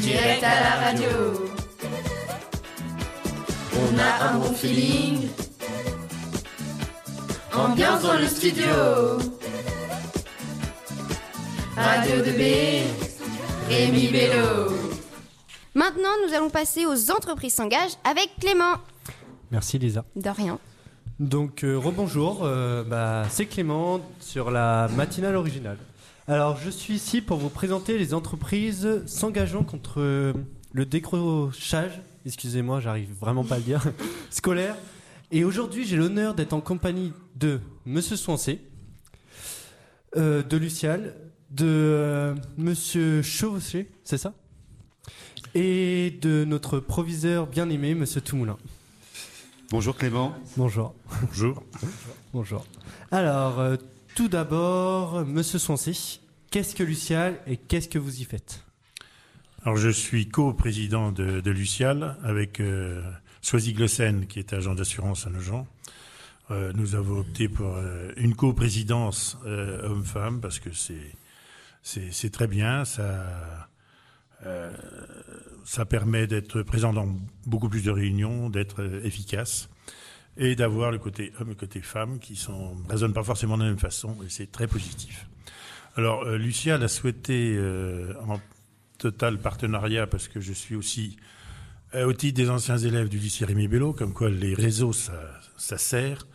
direct à la radio. On a un bon feeling, ambiance dans le studio. Radio de B, Rémi Bello. Maintenant, nous allons passer aux entreprises s'engagent avec Clément. Merci Lisa. De rien. Donc euh, rebonjour, euh, bah, c'est Clément sur la matinale originale. Alors je suis ici pour vous présenter les entreprises s'engageant contre euh, le décrochage, excusez-moi j'arrive vraiment pas à le dire, scolaire. Et aujourd'hui j'ai l'honneur d'être en compagnie de Monsieur Swancé, euh, de Lucial, de euh, Monsieur c'est ça? Et de notre proviseur bien aimé, Monsieur Toumoulin. Bonjour Clément. Bonjour. Bonjour. Bonjour. Alors, euh, tout d'abord, Monsieur Swancé, qu'est-ce que Lucial et qu'est-ce que vous y faites? Alors je suis co-président de, de Lucial avec euh, Soisy Glossen qui est agent d'assurance à Nogent. Euh, nous avons opté pour euh, une co-présidence euh, homme-femme parce que c'est très bien. Ça euh, ça permet d'être présent dans beaucoup plus de réunions, d'être efficace et d'avoir le côté homme et le côté femme qui sont résonnent pas forcément de la même façon et c'est très positif. Alors euh, a souhaité euh, en total partenariat parce que je suis aussi euh, au titre des anciens élèves du lycée Rémi Bello, comme quoi les réseaux ça, sert.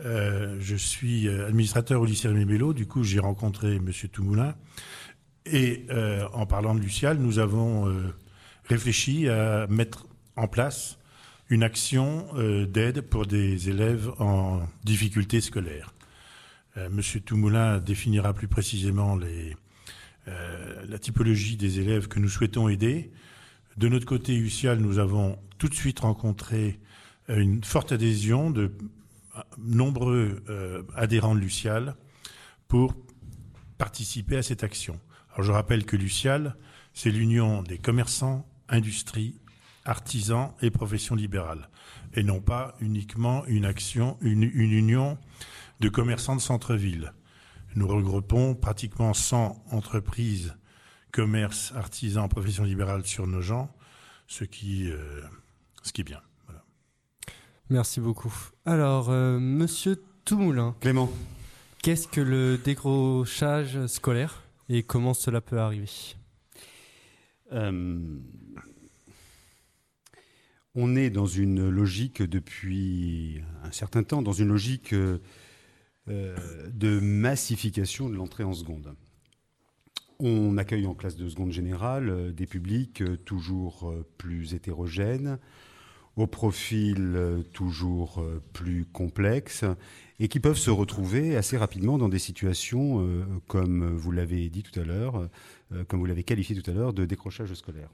Euh, je suis administrateur au lycée Rémi Bello, du coup j'ai rencontré Monsieur Toumoulin et en parlant de Lucial, nous avons réfléchi à mettre en place une action d'aide pour des élèves en difficulté scolaire. Euh, Monsieur Toumoulin définira plus précisément euh, la typologie des élèves que nous souhaitons aider. De notre côté, UCIAL, nous avons tout de suite rencontré euh, une forte adhésion de nombreux adhérents de Lucial pour participer à cette action. Je rappelle que Lucial, c'est l'union des commerçants, industries, artisans et professions libérales, et non pas uniquement une action, une union de commerçants de centre-ville. Nous regroupons pratiquement 100 entreprises, commerces, artisans, professions libérales sur nos gens, ce qui, euh, ce qui est bien. Voilà. Merci beaucoup. Alors, euh, Monsieur Toumoulin, Clément. qu'est-ce que le décrochage scolaire et comment cela peut arriver? Euh, on est dans une logique depuis un certain temps, dans une logique euh, euh, de massification de l'entrée en seconde. On accueille en classe de seconde générale euh, des publics euh, toujours euh, plus hétérogènes, au profil euh, toujours euh, plus complexe et qui peuvent se retrouver assez rapidement dans des situations, euh, comme vous l'avez dit tout à l'heure, euh, comme vous l'avez qualifié tout à l'heure, de décrochage scolaire.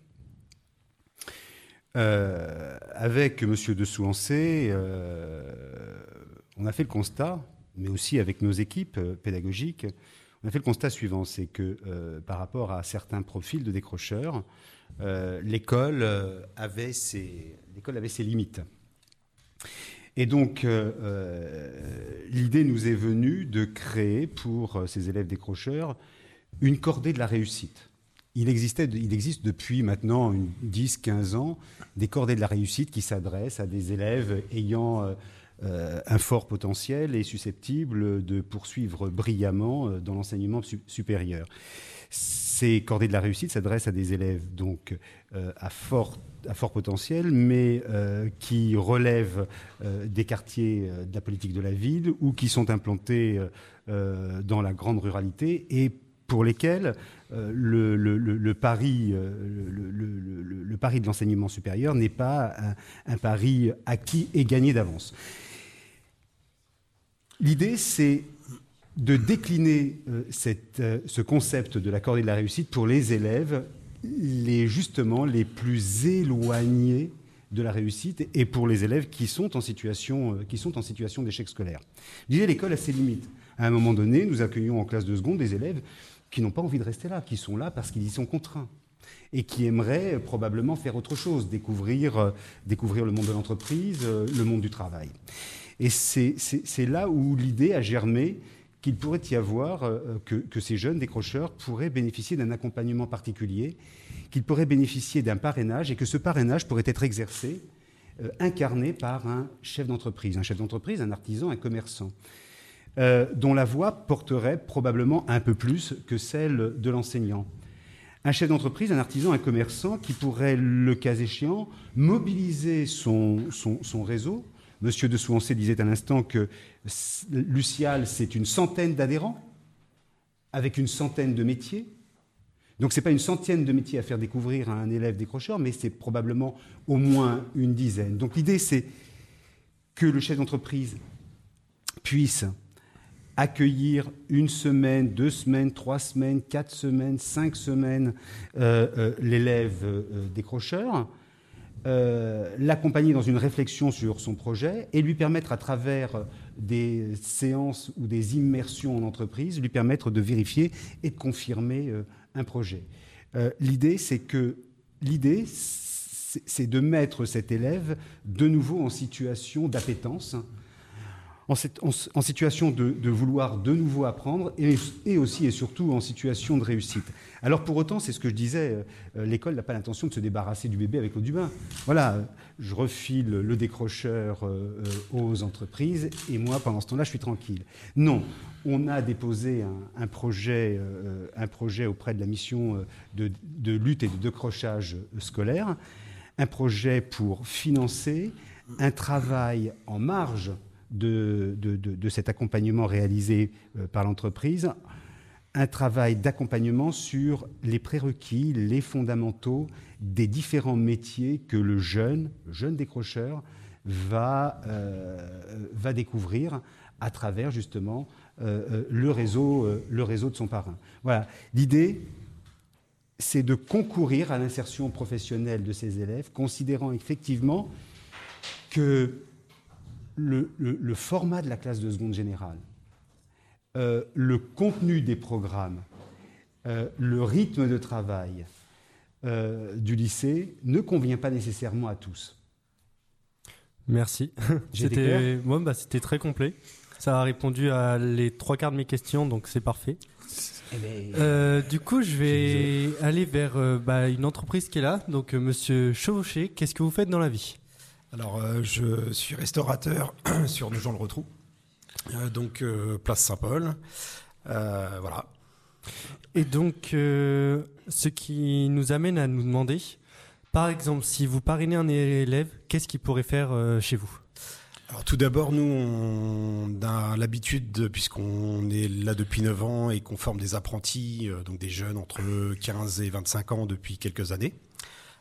Euh, avec Monsieur de Souancé, euh, on a fait le constat, mais aussi avec nos équipes euh, pédagogiques, on a fait le constat suivant, c'est que euh, par rapport à certains profils de décrocheurs, euh, l'école avait ses l'école avait ses limites. Et donc, l'idée nous est venue de créer pour ces élèves décrocheurs une cordée de la réussite. Il, existait, il existe depuis maintenant 10-15 ans des cordées de la réussite qui s'adressent à des élèves ayant un fort potentiel et susceptibles de poursuivre brillamment euh, dans l'enseignement su- supérieur. Ces cordées de la réussite s'adressent à des élèves donc euh, à fort à fort potentiel, mais euh, qui relèvent euh, des quartiers euh, de la politique de la ville ou qui sont implantés euh, euh, dans la grande ruralité et pour lesquels euh, le, pari, euh, le, pari de l'enseignement supérieur n'est pas un pari acquis et gagné d'avance. L'idée, c'est de décliner euh, euh, ce concept de la cordée de la réussite pour les élèves, les justement les plus éloignés de la réussite et pour les élèves qui sont en situation, euh, situation d'échec scolaire. Disais, l'école a ses limites. À un moment donné, nous accueillons en classe de seconde des élèves qui n'ont pas envie de rester là, qui sont là parce qu'ils y sont contraints. et qui aimerait probablement faire autre chose, découvrir, découvrir le monde de l'entreprise, le monde du travail. Et c'est là où l'idée a germé qu'il pourrait y avoir, que, que, ces jeunes décrocheurs pourraient bénéficier d'un accompagnement particulier, qu'ils pourraient bénéficier d'un parrainage et que ce parrainage pourrait être exercé, incarné par un chef d'entreprise, un chef d'entreprise, un artisan, un commerçant. Euh, dont la voix porterait probablement un peu plus que celle de l'enseignant. Un chef d'entreprise, un artisan, un commerçant qui pourrait, le cas échéant, mobiliser son, réseau. Monsieur de Souancé disait à l'instant que Lucial, c'est une centaine d'adhérents, avec une centaine de métiers. Donc ce n'est pas une centaine de métiers à faire découvrir à un élève décrocheur, mais c'est probablement au moins une dizaine. Donc l'idée, c'est que le chef d'entreprise puisse accueillir une semaine, deux semaines, trois semaines, quatre semaines, cinq semaines euh, euh, l'élève euh, décrocheur, l'accompagner dans une réflexion sur son projet et lui permettre à travers des séances ou des immersions en entreprise, lui permettre de vérifier et de confirmer un projet. l'idée, c'est l'idée, c'est de mettre cet élève de nouveau en situation d'appétence en, situation de, vouloir de nouveau apprendre et, aussi et surtout en situation de réussite. Alors pour autant, c'est ce que je disais, euh, l'école n'a pas l'intention de se débarrasser du bébé avec l'eau du bain. Voilà, je refile le décrocheur euh, euh, aux entreprises et moi, pendant ce temps-là, je suis tranquille. Non, on a déposé un, projet, un projet auprès de la mission de lutte et de décrochage scolaire, un projet pour financer un travail en marge de, cet accompagnement réalisé euh, par l'entreprise, un travail d'accompagnement sur les prérequis, les fondamentaux des différents métiers que le jeune, jeune décrocheur, va, euh, va découvrir à travers justement euh, le, réseau, le réseau de son parrain. Voilà. L'idée, c'est de concourir à l'insertion professionnelle de ces élèves, considérant effectivement que le, format de la classe de seconde générale, euh, le contenu des programmes, euh, le rythme de travail euh, du lycée ne convient pas nécessairement à tous. Merci. C'était bah, c'était très complet. Ça a répondu à les trois quarts de mes questions, donc c'est parfait. Eh ben, du coup, je vais aller vers bah, une entreprise qui est là. Donc, Monsieur Chevauché, qu'est-ce que vous faites dans la vie? Alors, euh, je suis restaurateur sur Nogent-le-Rotrou, euh, donc euh, place Saint-Paul. voilà. Et donc, ce qui nous amène à nous demander, par exemple, si vous parrainez un élève, qu'est-ce qu'il pourrait faire chez vous? Alors tout d'abord, nous, on a l'habitude, puisqu'on est là depuis 9 ans et qu'on forme des apprentis, donc des jeunes entre 15 et 25 ans depuis quelques années.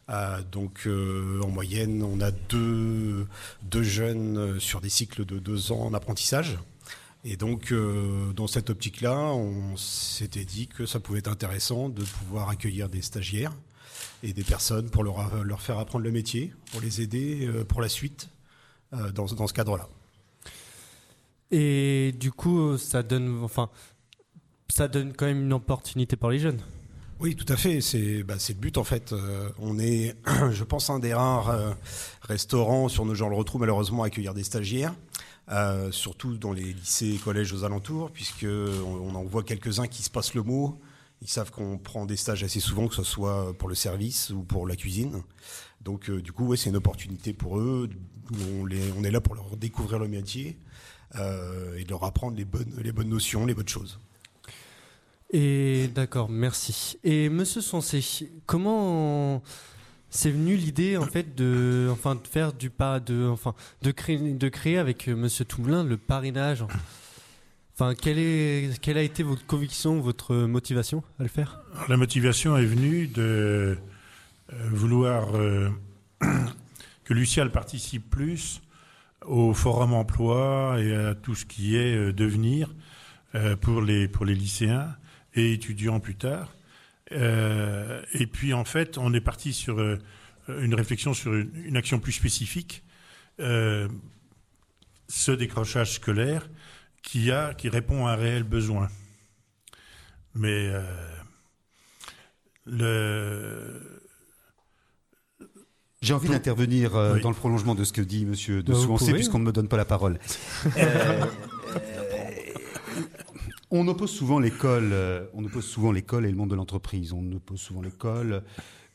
Euh, donc euh, en moyenne, on a deux, deux, jeunes euh, sur des cycles de deux ans en apprentissage. Et donc dans cette optique-là, on s'était dit que ça pouvait être intéressant de pouvoir accueillir des stagiaires et des personnes pour leur, leur faire apprendre le métier, pour les aider pour la suite dans, dans ce cadre-là. Et du coup, ça donne, enfin, ça donne quand même une opportunité pour les jeunes. Oui, tout à fait. C'est bah, le but en fait. Euh, on est, je pense, un des rares euh, restaurants sur nos gens le retrouvent malheureusement à accueillir des stagiaires. Euh, surtout dans les lycées et collèges aux alentours, puisque on, en voit quelques-uns qui se passent le mot. Ils savent qu'on prend des stages assez souvent, que ce soit pour le service ou pour la cuisine. Donc, du coup, ouais, c'est une opportunité pour eux. On, est là pour leur découvrir le métier et leur apprendre les bonnes notions, les bonnes choses. Et d'accord, merci. Et Monsieur Sensé, comment c'est venu l'idée en fait de, enfin, de faire du pas, de, enfin, de créer, de créer avec euh, Monsieur Toumelin le parrainage. Est, quelle a été votre conviction, votre motivation à le faire? La motivation est venue de euh, vouloir euh, que Lucial participe plus au forum emploi et à tout ce qui est devenir pour les pour les lycéens et étudiants plus tard. Euh, et puis en fait, on est parti sur euh, une réflexion sur une, action plus spécifique, euh, ce décrochage scolaire qui a, qui répond à un réel besoin. Mais le, J'ai envie d'intervenir euh, Oui. dans le prolongement de ce que dit Monsieur de Bah, Souancé, puisqu'on ne me donne pas la parole. On oppose souvent l'école, euh, on oppose souvent l'école et le monde de l'entreprise. On oppose souvent l'école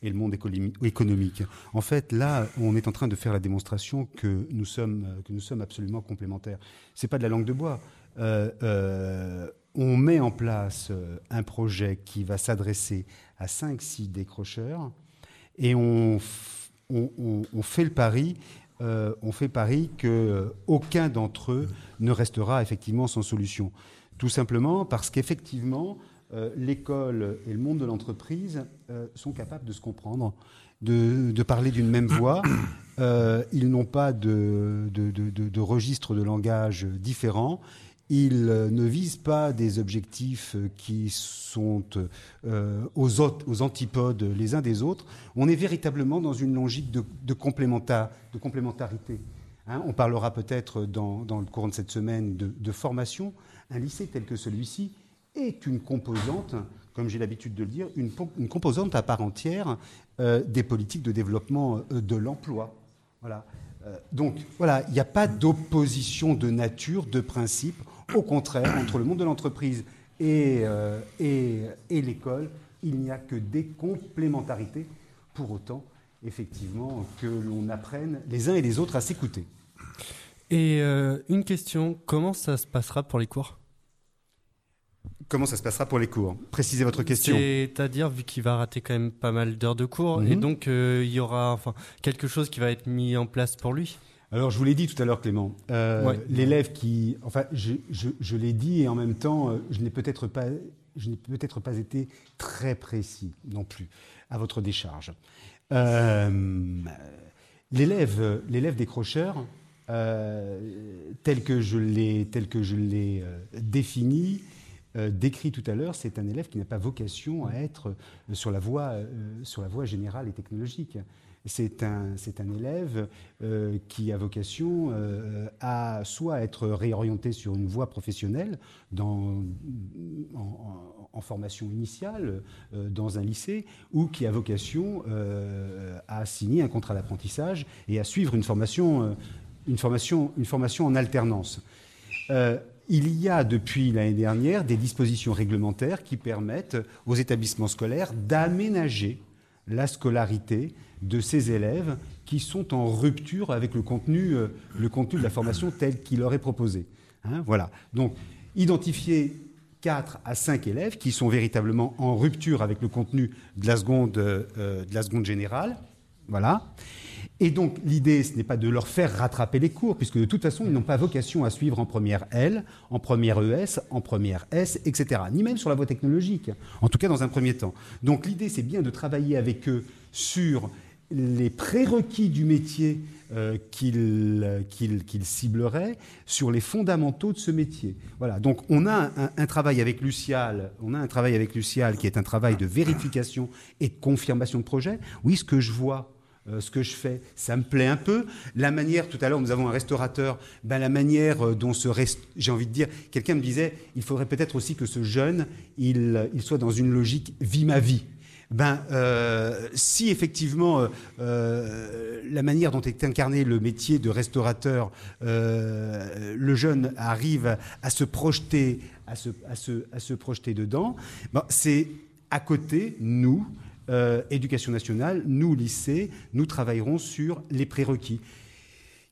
et le monde économi- économique. En fait, là, on est en train de faire la démonstration que nous sommes, que nous sommes absolument complémentaires. C'est pas de la langue de bois. Euh, euh, on met en place un projet qui va s'adresser à 5-6 décrocheurs et on, on- fait le pari, euh, on fait pari que aucun d'entre eux ne restera effectivement sans solution. Tout simplement parce qu'effectivement, euh, l'école et le monde de l'entreprise euh, sont capables de se comprendre, de, parler d'une même voix. Euh, ils n'ont pas de, de, de- registre de langage différents. Ils ne visent pas des objectifs qui sont aux, antipodes les uns des autres. On est véritablement dans une logique de complémentarité. Hein, on parlera peut-être dans, le courant de cette semaine de, formation. Un lycée tel que celui-ci est une composante, comme j'ai l'habitude de le dire, une, po- une composante à part entière euh, des politiques de développement euh, de l'emploi. Voilà. Euh, donc voilà, il n'y a pas d'opposition de nature, de principe. Au contraire, entre le monde de l'entreprise et l'école, il n'y a que des complémentarités. Pour autant, effectivement, que l'on apprenne les uns et les autres à s'écouter. Et euh, une question, comment ça se passera pour les cours? Comment ça se passera pour les cours? Précisez votre question. C'est-à-dire, vu qu'il va rater quand même pas mal d'heures de cours, Mhm. et donc euh, il y aura enfin, quelque chose qui va être mis en place pour lui? Alors, je vous l'ai dit tout à l'heure, Clément. Euh, Ouais. L'élève qui, enfin, je, je- je l'ai dit et en même temps, je n'ai peut-être pas, je n'ai peut-être pas été très précis non plus à votre décharge. Euh, L'élève, l'élève décrocheur, euh, tel que je l'ai, tel que je l'ai euh, défini, décrit tout à l'heure, c'est un élève qui n'a pas vocation à être sur la voie, sur la voie générale et technologique. C'est un, c'est un élève euh, qui a vocation euh, à soit être réorienté sur une voie professionnelle dans, en, formation initiale euh, dans un lycée, ou qui a vocation à signer un contrat d'apprentissage et à suivre une formation, une formation, une formation en alternance. Il y a depuis l'année dernière des dispositions réglementaires qui permettent aux établissements scolaires d'aménager la scolarité de ces élèves qui sont en rupture avec le contenu, euh, le contenu de la formation tel qu'il leur est proposé. Hein, voilà. Donc, identifier 4 à 5 élèves qui sont véritablement en rupture avec le contenu de la seconde, euh, de la seconde générale. Voilà. Et donc, l'idée, ce n'est pas de leur faire rattraper les cours, puisque de toute façon, ils n'ont pas vocation à suivre en première L, en première ES, en première S, etc. Ni même sur la voie technologique, en tout cas dans un premier temps. Donc, l'idée, c'est bien de travailler avec eux sur les prérequis du métier euh, qu'ils qu'ils- qu'ils cibleraient, sur les fondamentaux de ce métier. Voilà. Donc, on a un, un travail avec Lucial, on a un travail avec Lucial qui est un travail de vérification et de confirmation de projet. Oui, ce que je vois euh, ce que je fais, ça me plaît un peu. La manière, tout à l'heure, nous avons un restaurateur, ben, la manière euh, dont ce rest... j'ai envie de dire, quelqu'un me disait, il faudrait peut-être aussi que ce jeune, il, il soit dans une logique vie ma vie. Ben, euh, si effectivement la manière dont est incarné le métier de restaurateur, le jeune arrive à se projeter, à se, à se, à se projeter dedans, ben, c'est à côté, nous, euh, éducation nationale, nous, lycée, nous travaillerons sur les prérequis.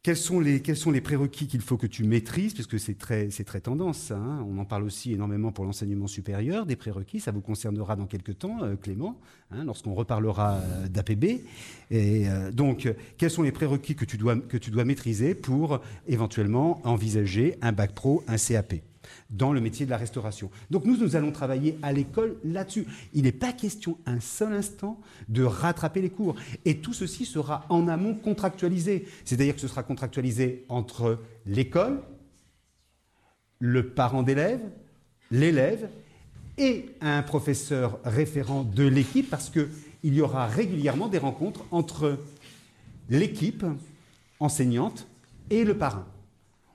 Quels sont les, quels sont prérequis qu'il faut que tu maîtrises Puisque c'est très, tendance, hein. on en parle aussi énormément pour l'enseignement supérieur, des prérequis, ça vous concernera dans quelques temps, euh, Clément, hein, lorsqu'on reparlera euh, d'APB. Et donc, quels sont les prérequis que tu, dois, que tu dois maîtriser pour éventuellement envisager un bac pro, un CAP dans le métier de la restauration. Donc nous, nous allons travailler à l'école là-dessus. Il n'est pas question un seul instant de rattraper les cours. Et tout ceci sera en amont contractualisé. C'est-à-dire que ce sera contractualisé entre l'école, le parent d'élève, l'élève et un professeur référent de l'équipe parce qu'il y aura régulièrement des rencontres entre l'équipe enseignante et le parrain.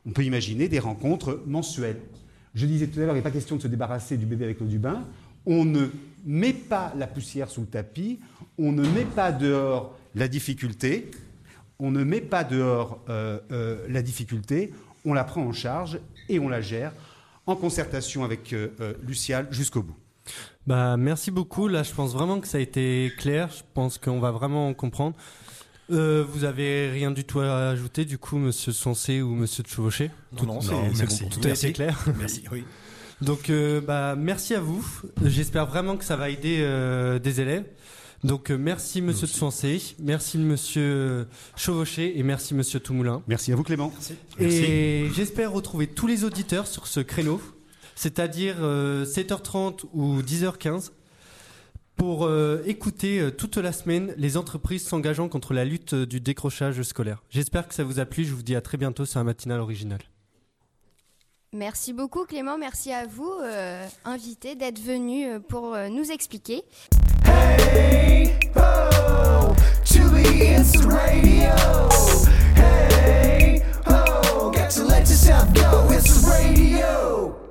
On peut imaginer des rencontres mensuelles. Je disais tout à l'heure, il n'est pas question de se débarrasser du bébé avec l'eau du bain. On ne met pas la poussière sous le tapis, on ne met pas dehors la difficulté, on ne met pas dehors euh, euh, la difficulté, on la prend en charge et on la gère en concertation avec euh, euh, Lucial jusqu'au bout. Bah, merci beaucoup. Là, je pense vraiment que ça a été clair. Je pense qu'on va vraiment comprendre. Euh, vous avez rien du tout à ajouter, du coup, monsieur Sensé ou monsieur de Chevauché? Non, non, c'est non, c'est merci. bon. Tout été clair. Merci, oui. Donc, euh, bah, merci à vous. J'espère vraiment que ça va aider euh, des élèves. Donc, euh, merci monsieur de Sensé, merci monsieur Chevauché et merci monsieur Toumoulin. Merci à vous Clément. Et j'espère retrouver tous les auditeurs sur ce créneau, c'est-à-dire euh, 7h30 ou 10h15, pour euh, écouter euh, toute la semaine les entreprises s'engageant contre la lutte euh, du décrochage scolaire. J'espère que ça vous a plu. Je vous dis à très bientôt sur un matinal original. Merci beaucoup Clément, merci à vous, invités, d'être venus pour nous expliquer. Hey, oh, radio. Hey, to let yourself go, radio.